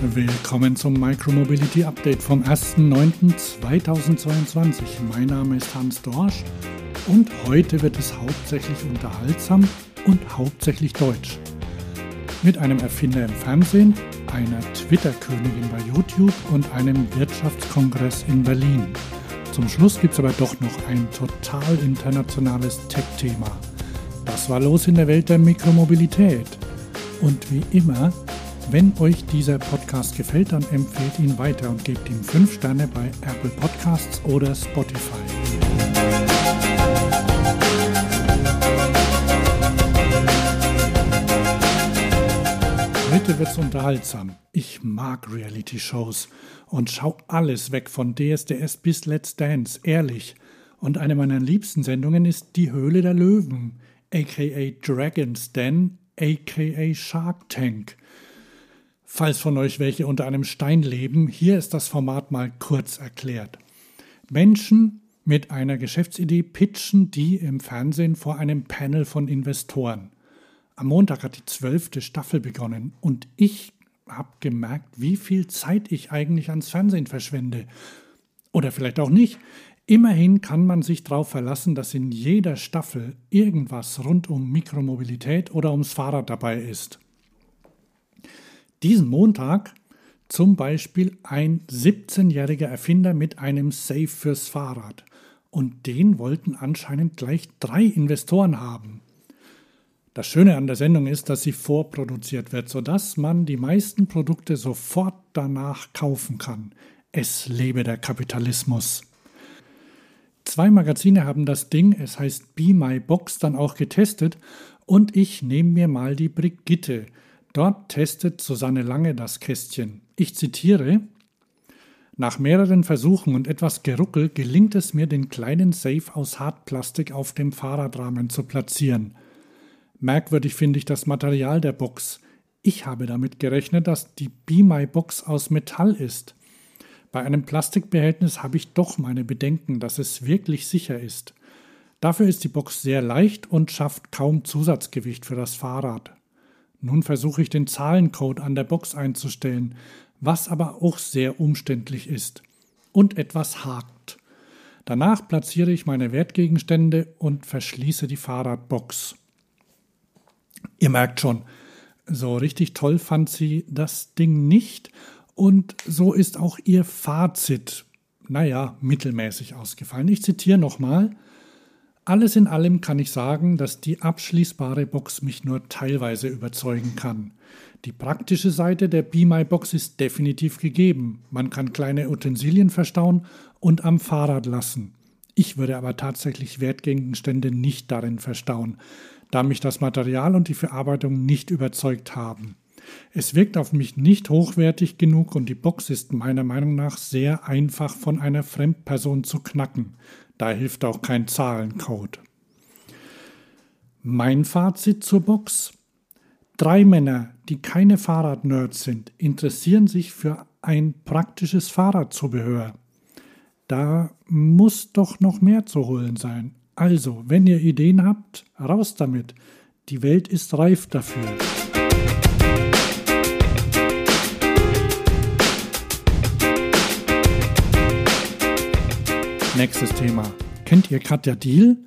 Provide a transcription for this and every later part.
Willkommen zum Micromobility Update vom 1.9.2022. Mein Name ist Hans Dorsch und heute wird es hauptsächlich unterhaltsam und hauptsächlich deutsch. Mit einem Erfinder im Fernsehen, einer Twitter-Königin bei YouTube und einem Wirtschaftskongress in Berlin. Zum Schluss gibt es aber doch noch ein total internationales Tech-Thema. Das war los in der Welt der Mikromobilität. Und wie immer wenn euch dieser Podcast gefällt, dann empfehlt ihn weiter und gebt ihm 5 Sterne bei Apple Podcasts oder Spotify. Heute wird's unterhaltsam. Ich mag Reality-Shows und schau alles weg von DSDS bis Let's Dance, ehrlich. Und eine meiner liebsten Sendungen ist Die Höhle der Löwen, aka Dragon's Den, aka Shark Tank. Falls von euch welche unter einem Stein leben, hier ist das Format mal kurz erklärt. Menschen mit einer Geschäftsidee pitchen die im Fernsehen vor einem Panel von Investoren. Am Montag hat die zwölfte Staffel begonnen und ich habe gemerkt, wie viel Zeit ich eigentlich ans Fernsehen verschwende. Oder vielleicht auch nicht. Immerhin kann man sich darauf verlassen, dass in jeder Staffel irgendwas rund um Mikromobilität oder ums Fahrrad dabei ist diesen Montag zum Beispiel ein 17-jähriger Erfinder mit einem Safe fürs Fahrrad. Und den wollten anscheinend gleich drei Investoren haben. Das Schöne an der Sendung ist, dass sie vorproduziert wird, sodass man die meisten Produkte sofort danach kaufen kann. Es lebe der Kapitalismus. Zwei Magazine haben das Ding, es heißt Be My Box, dann auch getestet und ich nehme mir mal die Brigitte. Dort testet Susanne Lange das Kästchen. Ich zitiere Nach mehreren Versuchen und etwas Geruckel gelingt es mir, den kleinen Safe aus Hartplastik auf dem Fahrradrahmen zu platzieren. Merkwürdig finde ich das Material der Box. Ich habe damit gerechnet, dass die Be My Box aus Metall ist. Bei einem Plastikbehältnis habe ich doch meine Bedenken, dass es wirklich sicher ist. Dafür ist die Box sehr leicht und schafft kaum Zusatzgewicht für das Fahrrad. Nun versuche ich den Zahlencode an der Box einzustellen, was aber auch sehr umständlich ist und etwas hakt. Danach platziere ich meine Wertgegenstände und verschließe die Fahrradbox. Ihr merkt schon, so richtig toll fand sie das Ding nicht und so ist auch ihr Fazit, naja, mittelmäßig ausgefallen. Ich zitiere nochmal. Alles in allem kann ich sagen, dass die abschließbare Box mich nur teilweise überzeugen kann. Die praktische Seite der Be My Box ist definitiv gegeben. Man kann kleine Utensilien verstauen und am Fahrrad lassen. Ich würde aber tatsächlich Wertgegenstände nicht darin verstauen, da mich das Material und die Verarbeitung nicht überzeugt haben. Es wirkt auf mich nicht hochwertig genug und die Box ist meiner Meinung nach sehr einfach von einer Fremdperson zu knacken. Da hilft auch kein Zahlencode. Mein Fazit zur Box. Drei Männer, die keine Fahrradnerds sind, interessieren sich für ein praktisches Fahrradzubehör. Da muss doch noch mehr zu holen sein. Also, wenn ihr Ideen habt, raus damit. Die Welt ist reif dafür. Nächstes Thema. Kennt ihr Katja Diel?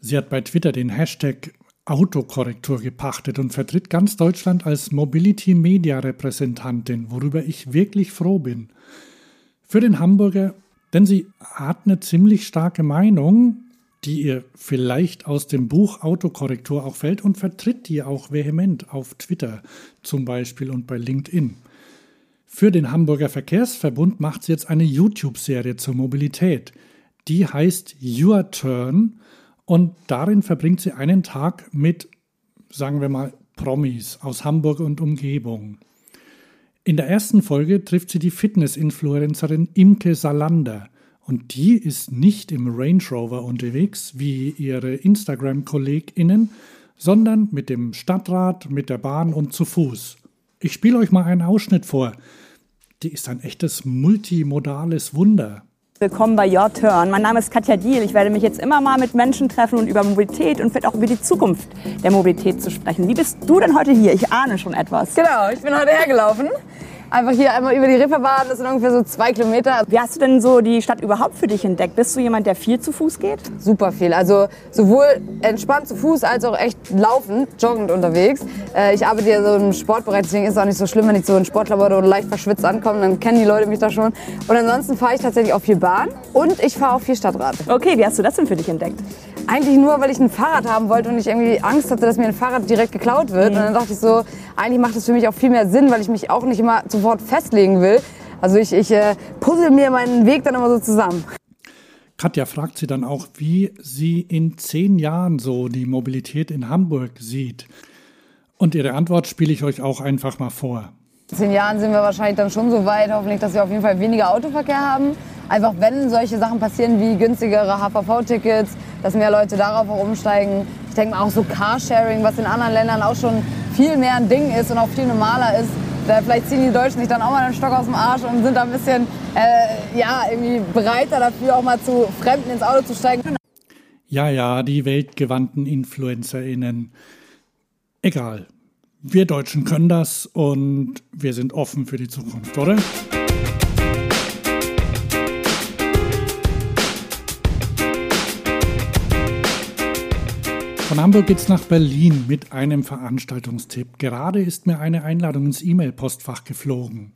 Sie hat bei Twitter den Hashtag Autokorrektur gepachtet und vertritt ganz Deutschland als Mobility Media Repräsentantin, worüber ich wirklich froh bin. Für den Hamburger, denn sie hat eine ziemlich starke Meinung, die ihr vielleicht aus dem Buch Autokorrektur auch fällt und vertritt die auch vehement auf Twitter zum Beispiel und bei LinkedIn. Für den Hamburger Verkehrsverbund macht sie jetzt eine YouTube-Serie zur Mobilität. Die heißt Your Turn und darin verbringt sie einen Tag mit, sagen wir mal, Promis aus Hamburg und Umgebung. In der ersten Folge trifft sie die Fitness-Influencerin Imke Salander. Und die ist nicht im Range Rover unterwegs wie ihre Instagram-KollegInnen, sondern mit dem Stadtrad, mit der Bahn und zu Fuß. Ich spiele euch mal einen Ausschnitt vor. Die ist ein echtes multimodales Wunder. Willkommen bei Your Turn. Mein Name ist Katja Diel. Ich werde mich jetzt immer mal mit Menschen treffen und über Mobilität und vielleicht auch über die Zukunft der Mobilität zu sprechen. Wie bist du denn heute hier? Ich ahne schon etwas. Genau, ich bin heute hergelaufen. Einfach hier einmal über die Reeperbahn, das sind ungefähr so zwei Kilometer. Wie hast du denn so die Stadt überhaupt für dich entdeckt? Bist du jemand, der viel zu Fuß geht? Super viel. Also sowohl entspannt zu Fuß als auch echt laufend, joggend unterwegs. Äh, ich arbeite ja so im Sportbereich, deswegen ist es auch nicht so schlimm, wenn ich so in Sportklamotte oder leicht verschwitzt ankomme, dann kennen die Leute mich da schon. Und ansonsten fahre ich tatsächlich auch viel Bahn und ich fahre auch viel Stadtrad. Okay, wie hast du das denn für dich entdeckt? Eigentlich nur, weil ich ein Fahrrad haben wollte und ich irgendwie Angst hatte, dass mir ein Fahrrad direkt geklaut wird. Mhm. Und dann dachte ich so, eigentlich macht es für mich auch viel mehr Sinn, weil ich mich auch nicht immer sofort festlegen will. Also ich, ich äh, puzzle mir meinen Weg dann immer so zusammen. Katja fragt sie dann auch, wie sie in zehn Jahren so die Mobilität in Hamburg sieht. Und ihre Antwort spiele ich euch auch einfach mal vor. In zehn Jahren sind wir wahrscheinlich dann schon so weit, hoffentlich, dass wir auf jeden Fall weniger Autoverkehr haben. Einfach wenn solche Sachen passieren wie günstigere HVV-Tickets, dass mehr Leute darauf auch umsteigen. Ich denke mal auch so Carsharing, was in anderen Ländern auch schon viel mehr ein Ding ist und auch viel normaler ist. Da vielleicht ziehen die Deutschen sich dann auch mal den Stock aus dem Arsch und sind da ein bisschen äh, ja, irgendwie bereiter dafür, auch mal zu Fremden ins Auto zu steigen. Ja, ja, die weltgewandten InfluencerInnen. Egal. Wir Deutschen können das und wir sind offen für die Zukunft, oder? Von Hamburg geht's nach Berlin mit einem Veranstaltungstipp. Gerade ist mir eine Einladung ins E-Mail-Postfach geflogen.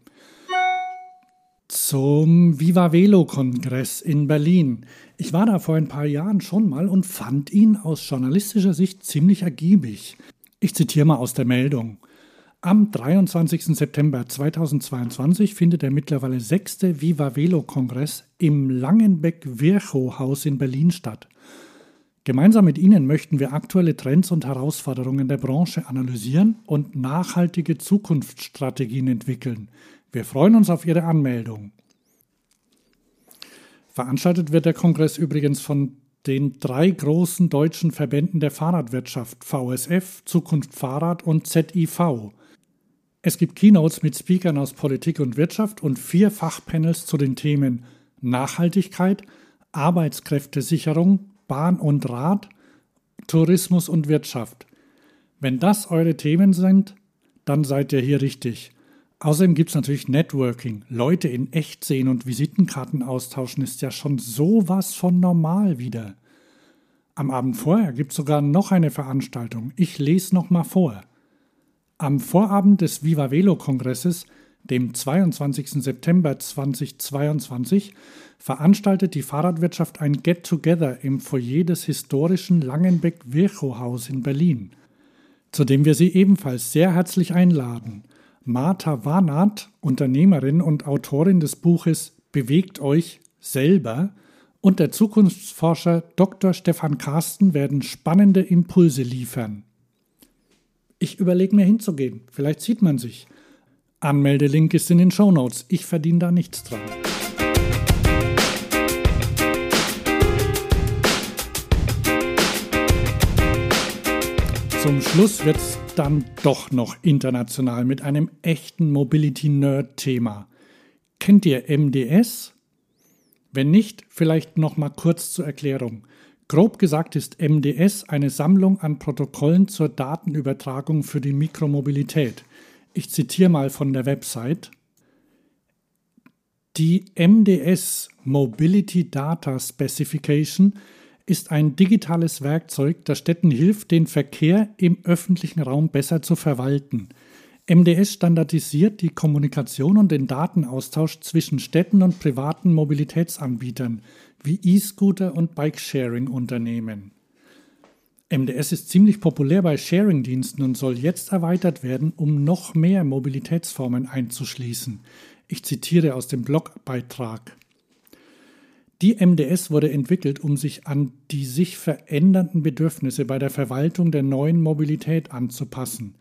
Zum Viva Velo Kongress in Berlin. Ich war da vor ein paar Jahren schon mal und fand ihn aus journalistischer Sicht ziemlich ergiebig. Ich zitiere mal aus der Meldung. Am 23. September 2022 findet der mittlerweile sechste Viva Velo Kongress im Langenbeck-Virchow-Haus in Berlin statt. Gemeinsam mit Ihnen möchten wir aktuelle Trends und Herausforderungen der Branche analysieren und nachhaltige Zukunftsstrategien entwickeln. Wir freuen uns auf Ihre Anmeldung. Veranstaltet wird der Kongress übrigens von den drei großen deutschen Verbänden der Fahrradwirtschaft VSF, Zukunft Fahrrad und ZIV. Es gibt Keynotes mit Speakern aus Politik und Wirtschaft und vier Fachpanels zu den Themen Nachhaltigkeit, Arbeitskräftesicherung, Bahn und Rad, Tourismus und Wirtschaft. Wenn das eure Themen sind, dann seid ihr hier richtig. Außerdem gibt es natürlich Networking. Leute in echt sehen und Visitenkarten austauschen ist ja schon sowas von normal wieder. Am Abend vorher gibt es sogar noch eine Veranstaltung. Ich lese noch mal vor. Am Vorabend des Viva Velo Kongresses dem 22. September 2022, veranstaltet die Fahrradwirtschaft ein Get-Together im Foyer des historischen Langenbeck-Virchow-Haus in Berlin, zu dem wir Sie ebenfalls sehr herzlich einladen. Martha Warnath, Unternehmerin und Autorin des Buches Bewegt euch selber, und der Zukunftsforscher Dr. Stefan Carsten werden spannende Impulse liefern. Ich überlege mir hinzugehen, vielleicht sieht man sich. Anmeldelink ist in den Show Notes. Ich verdiene da nichts dran. Zum Schluss wird es dann doch noch international mit einem echten Mobility-Nerd-Thema. Kennt ihr MDS? Wenn nicht, vielleicht noch mal kurz zur Erklärung. Grob gesagt ist MDS eine Sammlung an Protokollen zur Datenübertragung für die Mikromobilität. Ich zitiere mal von der Website. Die MDS Mobility Data Specification ist ein digitales Werkzeug, das Städten hilft, den Verkehr im öffentlichen Raum besser zu verwalten. MDS standardisiert die Kommunikation und den Datenaustausch zwischen Städten und privaten Mobilitätsanbietern wie E-Scooter und Bike-Sharing-Unternehmen. MDS ist ziemlich populär bei Sharing-Diensten und soll jetzt erweitert werden, um noch mehr Mobilitätsformen einzuschließen. Ich zitiere aus dem Blogbeitrag. Die MDS wurde entwickelt, um sich an die sich verändernden Bedürfnisse bei der Verwaltung der neuen Mobilität anzupassen.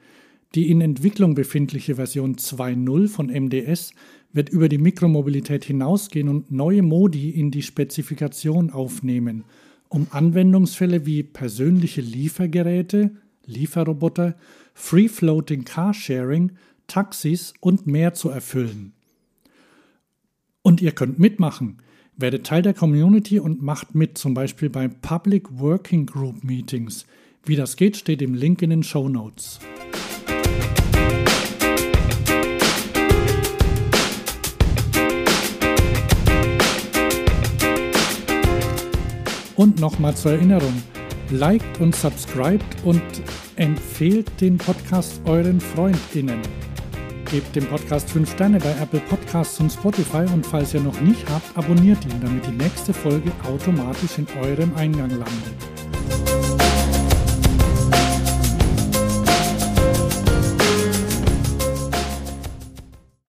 Die in Entwicklung befindliche Version 2.0 von MDS wird über die Mikromobilität hinausgehen und neue Modi in die Spezifikation aufnehmen – um Anwendungsfälle wie persönliche Liefergeräte, Lieferroboter, Free-Floating Carsharing, Taxis und mehr zu erfüllen. Und ihr könnt mitmachen. Werdet Teil der Community und macht mit, zum Beispiel bei Public Working Group Meetings. Wie das geht, steht im Link in den Show Notes. Und nochmal zur Erinnerung, liked und subscribt und empfehlt den Podcast euren FreundInnen. Gebt dem Podcast 5 Sterne bei Apple Podcasts und Spotify und falls ihr noch nicht habt, abonniert ihn, damit die nächste Folge automatisch in eurem Eingang landet.